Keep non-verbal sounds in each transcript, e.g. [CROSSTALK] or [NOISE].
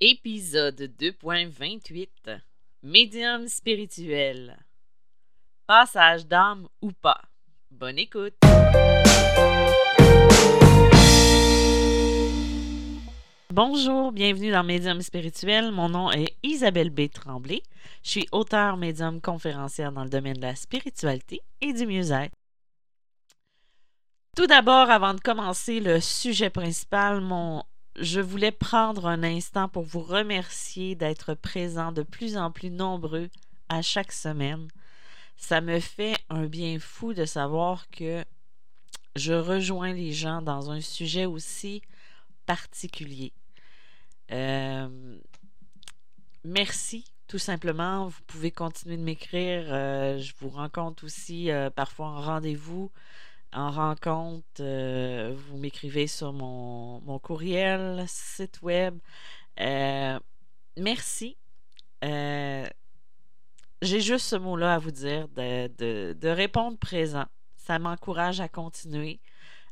Épisode 2.28 Médium spirituel. Passage d'âme ou pas. Bonne écoute. Bonjour, bienvenue dans Médium spirituel. Mon nom est Isabelle B. Tremblay. Je suis auteur médium conférencière dans le domaine de la spiritualité et du mieux-être. Tout d'abord, avant de commencer le sujet principal, mon je voulais prendre un instant pour vous remercier d'être présents de plus en plus nombreux à chaque semaine. Ça me fait un bien fou de savoir que je rejoins les gens dans un sujet aussi particulier. Euh, merci, tout simplement. Vous pouvez continuer de m'écrire. Euh, je vous rencontre aussi euh, parfois en rendez-vous en rencontre, euh, vous m'écrivez sur mon, courriel, site web. Euh, merci. Euh, j'ai juste ce mot-là à vous dire, de, répondre présent. Ça m'encourage à continuer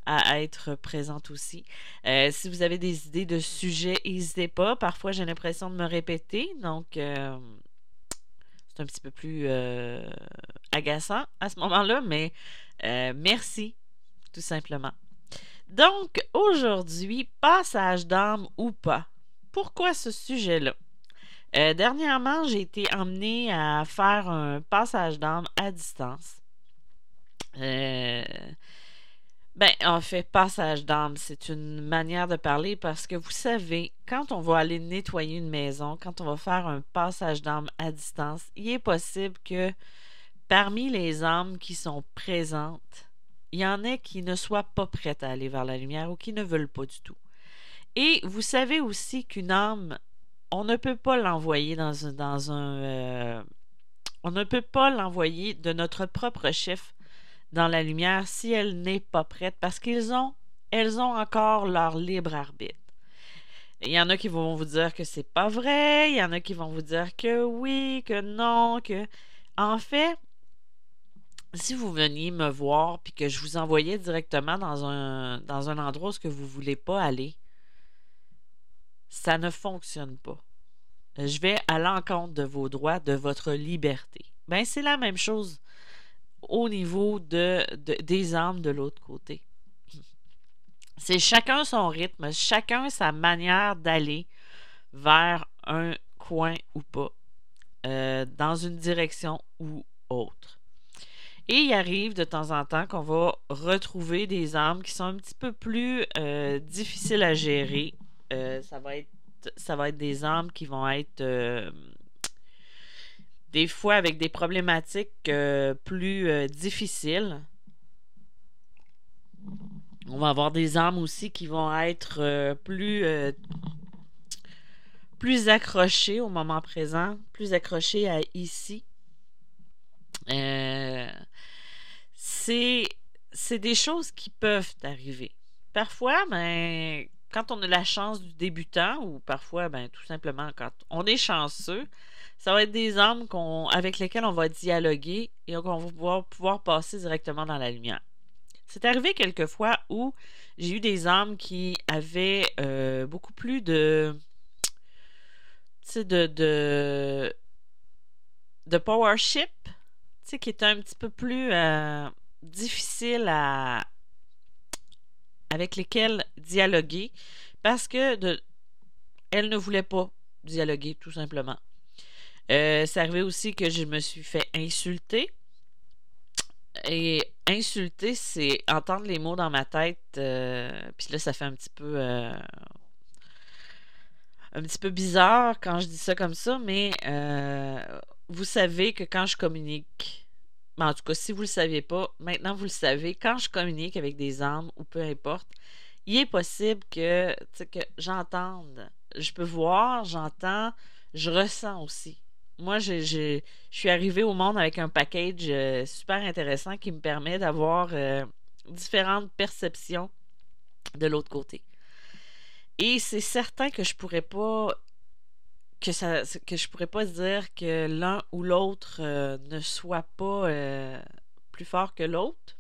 à être présente aussi. si vous avez des idées de sujets, n'hésitez pas. Parfois, j'ai l'impression de me répéter, donc un petit peu plus agaçant à ce moment-là, mais euh, merci, tout simplement. Donc, aujourd'hui, passage d'âme ou pas? Pourquoi ce sujet-là? Euh, dernièrement, j'ai été emmenée à faire un passage d'âme à distance. Ben, en fait, passage d'âme, c'est une manière de parler parce que vous savez, quand on va aller nettoyer une maison, quand on va faire un passage d'âme à distance, il est possible que Parmi les âmes qui sont présentes, il y en a qui ne soient pas prêtes à aller vers la lumière ou qui ne veulent pas du tout. Et vous savez aussi qu'une âme, on ne peut pas l'envoyer dans un... Dans un euh, on ne peut pas l'envoyer de notre propre chef dans la lumière si elle n'est pas prête parce qu'ils ont, elles ont encore leur libre arbitre. Il y en a qui vont vous dire que c'est pas vrai, il y en a qui vont vous dire que oui, que non, que. En fait, si vous veniez me voir puis que je vous envoyais directement dans un, dans un endroit où vous ne voulez pas aller, ça ne fonctionne pas. Je vais à l'encontre de vos droits, de votre liberté. Ben, c'est la même chose au niveau de, des âmes de l'autre côté. C'est chacun son rythme, chacun sa manière d'aller vers un coin ou pas, euh, dans une direction ou autre. Et il arrive de temps en temps qu'on va retrouver des âmes qui sont un petit peu plus euh, difficiles à gérer. Euh, ça, va être, ça va être des âmes qui vont être des fois avec des problématiques plus difficiles. On va avoir des âmes aussi qui vont être plus plus accrochées au moment présent, plus accrochées à ici. Euh, c'est des choses qui peuvent arriver. Parfois, ben, quand on a la chance du débutant, ou parfois, ben, tout simplement, quand on est chanceux, ça va être des âmes avec lesquelles on va dialoguer et qu'on va pouvoir, pouvoir passer directement dans la lumière. C'est arrivé quelquefois où j'ai eu des âmes qui avaient euh, beaucoup plus de, de, de, de powership, qui était un petit peu plus euh, difficile à avec lesquels dialoguer parce que elle ne voulait pas dialoguer tout simplement. Euh, c'est arrivé aussi que je me suis fait insulter. Et insulter, c'est entendre les mots dans ma tête. Euh, puis là, ça fait un petit peu. Euh, un petit peu bizarre quand je dis ça comme ça, mais vous savez que quand je communique en tout cas, si vous ne le saviez pas, maintenant vous le savez, quand je communique avec des âmes ou peu importe, il est possible que, que j'entende. Je peux voir, j'entends, je ressens aussi. Moi, je, suis arrivée au monde avec un package euh, super intéressant qui me permet d'avoir euh, différentes perceptions de l'autre côté. Et c'est certain que je pourrais pas que ça que je pourrais pas dire que l'un ou l'autre euh, ne soit pas euh, plus fort que l'autre.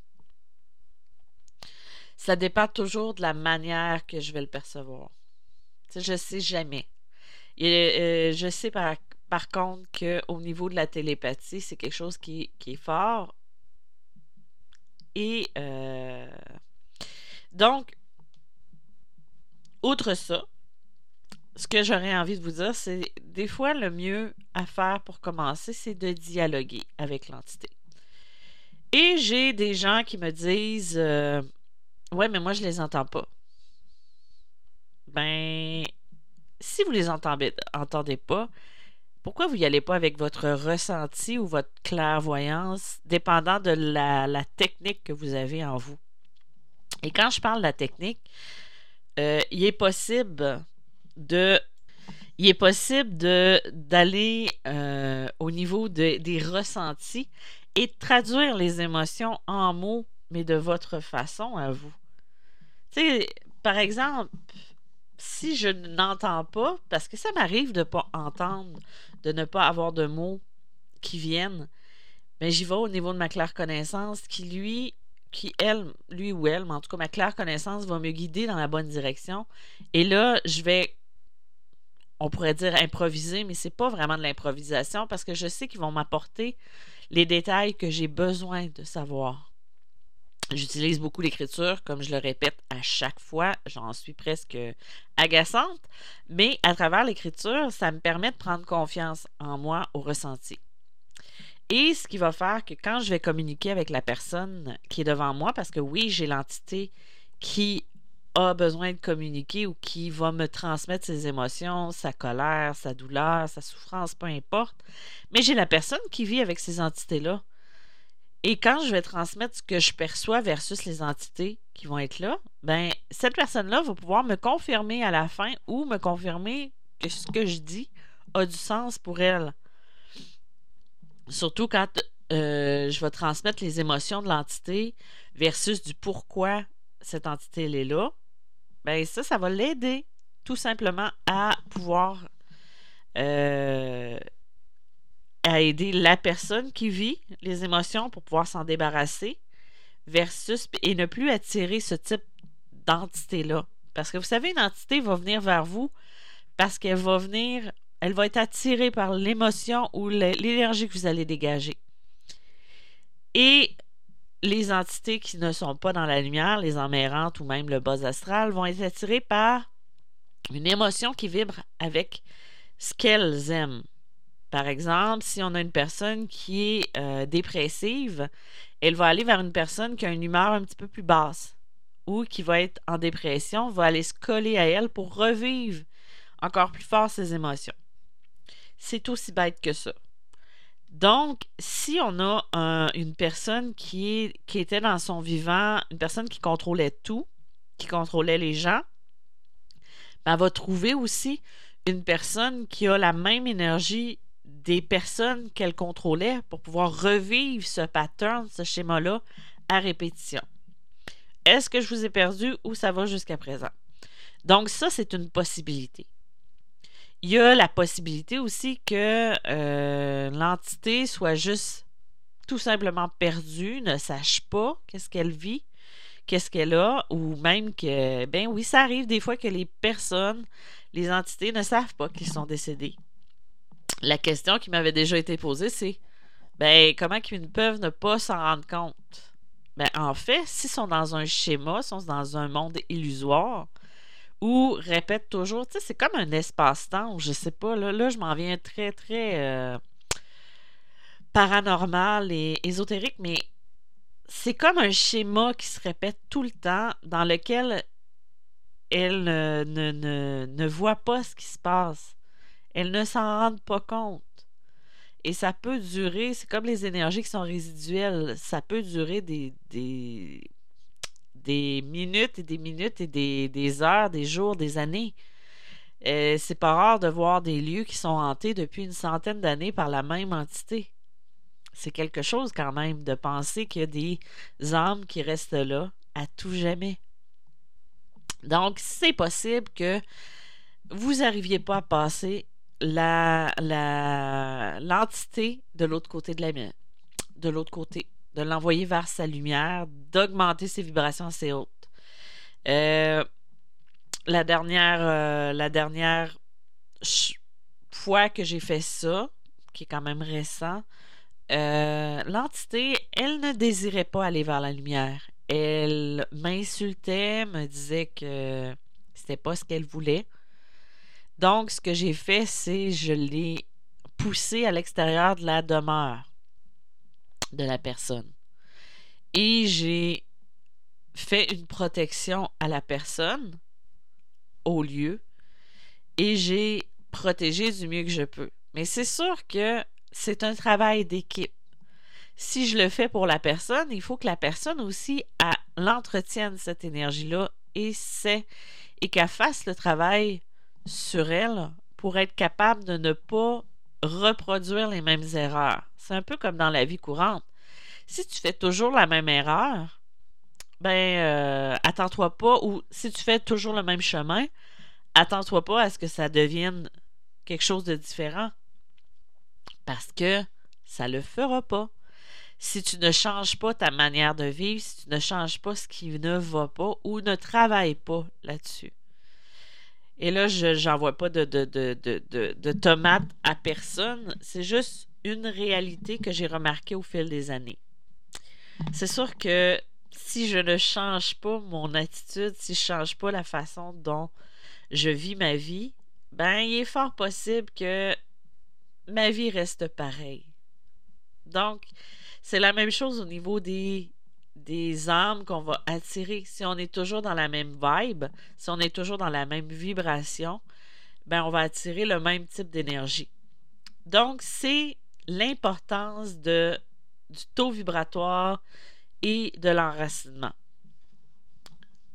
Ça dépend toujours de la manière que je vais le percevoir. Je sais jamais. Et, je sais par, par contre qu'au niveau de la télépathie, c'est quelque chose qui, qui, est fort. Et donc, outre ça, ce que j'aurais envie de vous dire, c'est des fois le mieux à faire pour commencer, c'est de dialoguer avec l'entité. Et j'ai des gens qui me disent euh, Ouais, mais moi je les entends pas. Ben, si vous les entendez, entendez pas, pourquoi vous n'y allez pas avec votre ressenti ou votre clairvoyance, dépendant de la, technique que vous avez en vous? Et quand je parle de la technique, euh, il est possible de il est possible de d'aller euh, au niveau des ressentis et de traduire les émotions en mots, mais de votre façon à vous. Tu sais, par exemple, si je n'entends pas, parce que ça m'arrive de ne pas entendre, de ne pas avoir de mots qui viennent, mais j'y vais au niveau de ma claire connaissance qui, lui, qui, elle, lui ou elle, mais en tout cas, ma claire connaissance va me guider dans la bonne direction. Et là, je vais on pourrait dire improviser, mais c'est pas vraiment de l'improvisation parce que je sais qu'ils vont m'apporter les détails que j'ai besoin de savoir. J'utilise beaucoup l'écriture, comme je le répète à chaque fois, j'en suis presque agaçante, mais à travers l'écriture, ça me permet de prendre confiance en moi au ressenti. Et ce qui va faire que quand je vais communiquer avec la personne qui est devant moi, parce que oui, j'ai l'entité qui a besoin de communiquer ou qui va me transmettre ses émotions, sa colère, sa douleur, sa souffrance, peu importe. Mais j'ai la personne qui vit avec ces entités-là. Et quand je vais transmettre ce que je perçois versus les entités qui vont être là, ben cette personne-là va pouvoir me confirmer à la fin ou me confirmer que ce que je dis a du sens pour elle. Surtout quand euh, je vais transmettre les émotions de l'entité versus du pourquoi cette entité est là ben ça, ça va l'aider tout simplement à pouvoir euh, aider la personne qui vit les émotions pour pouvoir s'en débarrasser versus et ne plus attirer ce type d'entité-là. Parce que vous savez, une entité va venir vers vous parce qu'elle va venir, elle va être attirée par l'émotion ou l'énergie que vous allez dégager. Les entités qui ne sont pas dans la lumière, les emmérantes ou même le bas astral, vont être attirées par une émotion qui vibre avec ce qu'elles aiment. Par exemple, si on a une personne qui est euh, dépressive, elle va aller vers une personne qui a une humeur un petit peu plus basse ou qui va être en dépression, va aller se coller à elle pour revivre encore plus fort ses émotions. C'est aussi bête que ça. Donc, si on a une personne qui, était dans son vivant, une personne qui contrôlait tout, qui contrôlait les gens, ben, elle va trouver aussi une personne qui a la même énergie des personnes qu'elle contrôlait pour pouvoir revivre ce pattern, ce schéma-là, à répétition. Est-ce que je vous ai perdu ou ça va jusqu'à présent? Donc, ça, c'est une possibilité. Il y a la possibilité aussi que euh, l'entité soit juste tout simplement perdue, ne sache pas qu'est-ce qu'elle vit, qu'est-ce qu'elle a, ou même que, ben oui, ça arrive des fois que les personnes, les entités ne savent pas qu'ils sont décédés. La question qui m'avait déjà été posée, c'est, ben comment ils peuvent ne pas s'en rendre compte? Ben, en fait, s'ils sont dans un schéma, s'ils sont dans un monde illusoire, ou répète toujours. Tu sais, c'est comme un espace-temps, je sais pas. Là, là je m'en viens très, très euh, paranormal et ésotérique, mais c'est comme un schéma qui se répète tout le temps, dans lequel elle ne, ne, voit pas ce qui se passe. Elle ne s'en rend pas compte. Et ça peut durer, c'est comme les énergies qui sont résiduelles, ça peut durer des des minutes et des minutes et des, heures, des jours, des années. Euh, c'est pas rare de voir des lieux qui sont hantés depuis une centaine d'années par la même entité. C'est quelque chose quand même de penser qu'il y a des âmes qui restent là à tout jamais. Donc, c'est possible que vous n'arriviez pas à passer la, l'entité de l'autre côté de la de l'autre côté de l'envoyer vers sa lumière, d'augmenter ses vibrations assez hautes. Euh, la dernière, euh, la dernière fois que j'ai fait ça, qui est quand même récent, euh, l'entité, elle ne désirait pas aller vers la lumière. Elle m'insultait, me disait que c'était pas ce qu'elle voulait. Donc, ce que j'ai fait, c'est je l'ai poussé à l'extérieur de la demeure de la personne. Et j'ai fait une protection à la personne, au lieu, et j'ai protégé du mieux que je peux. Mais c'est sûr que c'est un travail d'équipe. Si je le fais pour la personne, il faut que la personne aussi l'entretienne, cette énergie-là, et sait, et qu'elle fasse le travail sur elle pour être capable de ne pas reproduire les mêmes erreurs. C'est un peu comme dans la vie courante. Si tu fais toujours la même erreur, ben euh, attends-toi pas, ou si tu fais toujours le même chemin, attends-toi pas à ce que ça devienne quelque chose de différent. Parce que ça le fera pas. Si tu ne changes pas ta manière de vivre, si tu ne changes pas ce qui ne va pas ou ne travaille pas là-dessus. Et là, je n'envoie pas de, de, de, de, tomates à personne. C'est juste une réalité que j'ai remarquée au fil des années. C'est sûr que si je ne change pas mon attitude, si je ne change pas la façon dont je vis ma vie, ben, il est fort possible que ma vie reste pareille. Donc, c'est la même chose au niveau des, âmes qu'on va attirer. Si on est toujours dans la même vibe, si on est toujours dans la même vibration, ben on va attirer le même type d'énergie. Donc, c'est l'importance de, du taux vibratoire et de l'enracinement.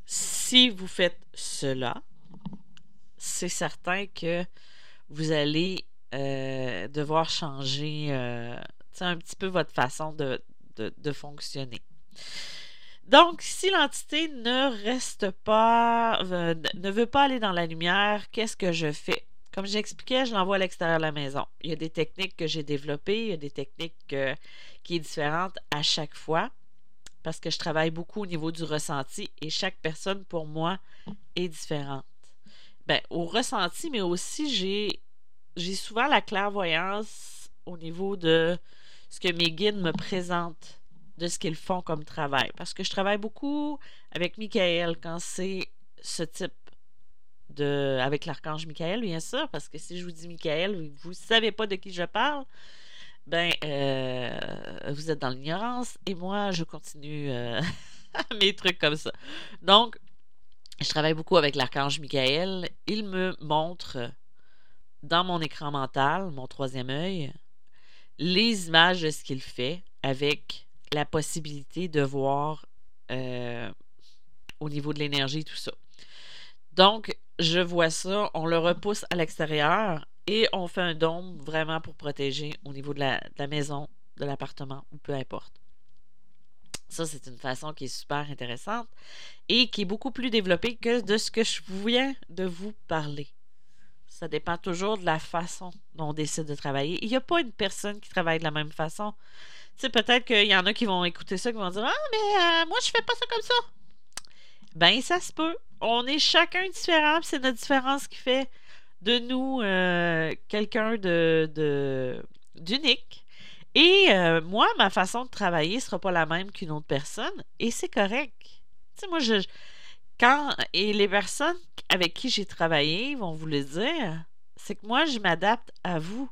Si vous faites cela, c'est certain que vous allez euh, devoir changer euh, un petit peu votre façon de, de, fonctionner. Donc, si l'entité ne reste pas, euh, ne veut pas aller dans la lumière, qu'est-ce que je fais? Comme j'expliquais, je l'envoie à l'extérieur de la maison. Il y a des techniques que j'ai développées, il y a des techniques qui sont différentes à chaque fois parce que je travaille beaucoup au niveau du ressenti et chaque personne pour moi est différente. Ben, au ressenti, mais aussi j'ai j'ai souvent la clairvoyance au niveau de ce que mes guides me présentent de ce qu'ils font comme travail. Parce que je travaille beaucoup avec Michael quand c'est ce type avec l'archange Michael, bien sûr, parce que si je vous dis Michael, vous ne savez pas de qui je parle, ben, euh, vous êtes dans l'ignorance et moi, je continue euh, [LAUGHS] mes trucs comme ça. Donc, je travaille beaucoup avec l'archange Michael. Il me montre dans mon écran mental, mon troisième œil, les images de ce qu'il fait avec la possibilité de voir euh, au niveau de l'énergie, tout ça. Donc, je vois ça, on le repousse à l'extérieur et on fait un dôme vraiment pour protéger au niveau de la, maison, de l'appartement ou peu importe. Ça, c'est une façon qui est super intéressante et qui est beaucoup plus développée que de ce que je viens de vous parler. Ça dépend toujours de la façon dont on décide de travailler. Il n'y a pas une personne qui travaille de la même façon. Tu sais, peut-être qu'il y en a qui vont écouter ça, qui vont dire Ah, mais euh, moi, je fais pas ça comme ça. Ben, ça se peut. On est chacun différent, c'est notre différence qui fait de nous euh, quelqu'un de d'unique. Et euh, moi, ma façon de travailler ne sera pas la même qu'une autre personne, et c'est correct. Tu moi, je, quand, et les personnes avec qui j'ai travaillé vont vous le dire, c'est que moi, je m'adapte à vous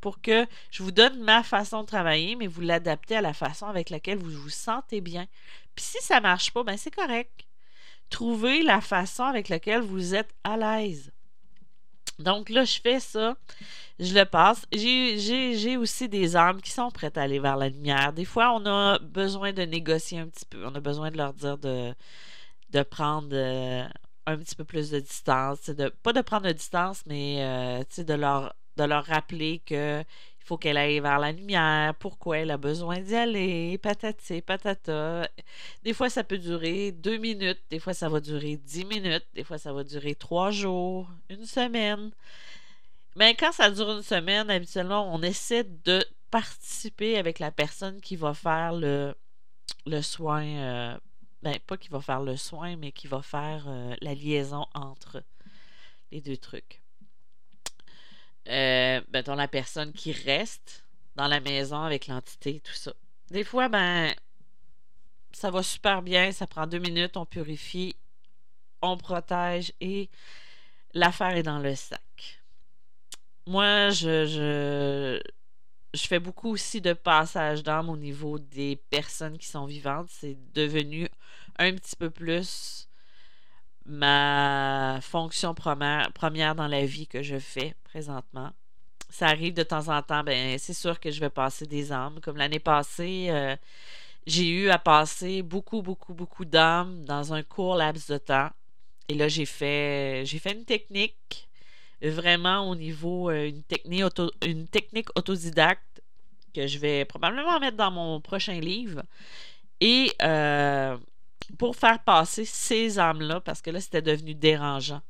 pour que je vous donne ma façon de travailler, mais vous l'adaptez à la façon avec laquelle vous vous sentez bien. Puis si ça marche pas, ben c'est correct. Trouvez la façon avec laquelle vous êtes à l'aise. Donc là, je fais ça, je le passe. J'ai aussi des âmes qui sont prêtes à aller vers la lumière. Des fois, on a besoin de négocier un petit peu. On a besoin de leur dire de, prendre euh, un petit peu plus de distance. Pas de prendre de distance, mais euh, de leur rappeler que il faut qu'elle aille vers la lumière, pourquoi elle a besoin d'y aller, patati, patata. Des fois, ça peut durer deux minutes, des fois, ça va durer dix minutes, des fois, ça va durer trois jours, une semaine. Mais quand ça dure une semaine, habituellement, on essaie de participer avec la personne qui va faire le, soin euh, ben, pas qui va faire le soin, mais qui va faire euh, la liaison entre les deux trucs. Euh, la personne qui reste dans la maison avec l'entité, tout ça. Des fois, ben, ça va super bien, ça prend deux minutes, on purifie, on protège et l'affaire est dans le sac. Moi, je, je, je fais beaucoup aussi de passage d'âme au niveau des personnes qui sont vivantes. C'est devenu un petit peu plus ma fonction première, dans la vie que je fais présentement. Ça arrive de temps en temps, ben c'est sûr que je vais passer des âmes. Comme l'année passée, euh, j'ai eu à passer beaucoup, beaucoup, beaucoup d'âmes dans un court laps de temps. Et là, j'ai fait j'ai fait une technique vraiment au niveau euh, une technique une technique autodidacte que je vais probablement mettre dans mon prochain livre. Et euh, pour faire passer ces âmes-là, parce que là, c'était devenu dérangeant.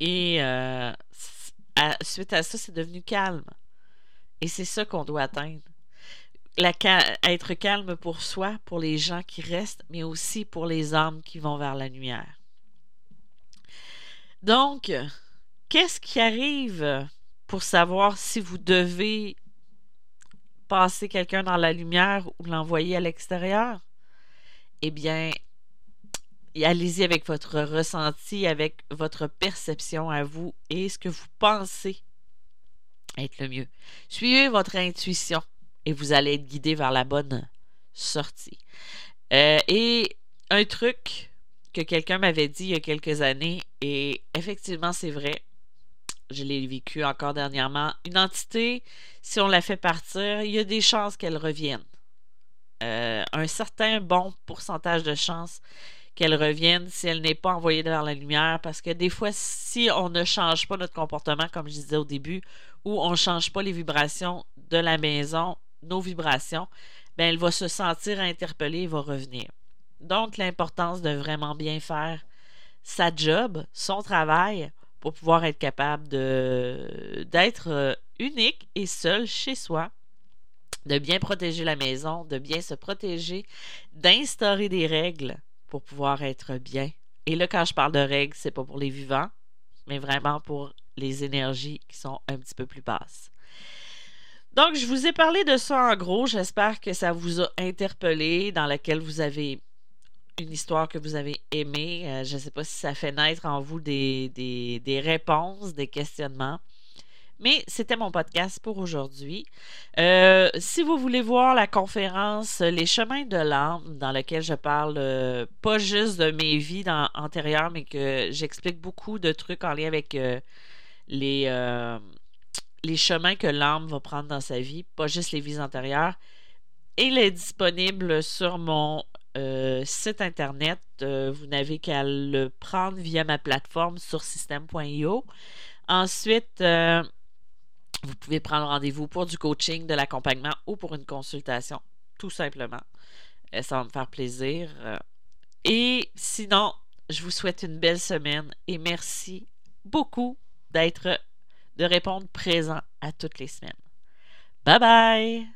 Et euh, suite à ça, c'est devenu calme. Et c'est ça qu'on doit atteindre. Être calme pour soi, pour les gens qui restent, mais aussi pour les âmes qui vont vers la lumière. Donc, qu'est-ce qui arrive pour savoir si vous devez passer quelqu'un dans la lumière ou l'envoyer à l'extérieur? Eh bien, allez-y avec votre ressenti, avec votre perception à vous et ce que vous pensez être le mieux. Suivez votre intuition et vous allez être guidé vers la bonne sortie. Euh, et un truc que quelqu'un m'avait dit il y a quelques années, et effectivement c'est vrai, je l'ai vécu encore dernièrement, une entité, si on la fait partir, il y a des chances qu'elle revienne. Euh, un certain bon pourcentage de chances qu'elle revienne si elle n'est pas envoyée vers la lumière. Parce que des fois, si on ne change pas notre comportement, comme je disais au début, ou on ne change pas les vibrations de la maison, nos vibrations, ben elle va se sentir interpellée et va revenir. Donc, l'importance de vraiment bien faire sa job, son travail, pour pouvoir être capable d'être euh, unique et seul chez soi de bien protéger la maison, de bien se protéger, d'instaurer des règles pour pouvoir être bien. Et là, quand je parle de règles, c'est pas pour les vivants, mais vraiment pour les énergies qui sont un petit peu plus basses. Donc, je vous ai parlé de ça en gros. J'espère que ça vous a interpellé, dans laquelle vous avez une histoire que vous avez aimée. Euh, je ne sais pas si ça fait naître en vous des, réponses, des questionnements. Mais c'était mon podcast pour aujourd'hui. Euh, si vous voulez voir la conférence Les chemins de l'âme, dans laquelle je parle euh, pas juste de mes vies antérieures, mais que j'explique beaucoup de trucs en lien avec euh, les, les chemins que l'âme va prendre dans sa vie, pas juste les vies antérieures, il est disponible sur mon site internet. vous n'avez qu'à le prendre via ma plateforme sur système.io. Ensuite, vous pouvez prendre rendez-vous pour du coaching, de l'accompagnement ou pour une consultation, tout simplement. Euh, ça va me faire plaisir. Euh, et sinon, je vous souhaite une belle semaine et merci beaucoup d'être, de répondre présent à toutes les semaines. Bye bye!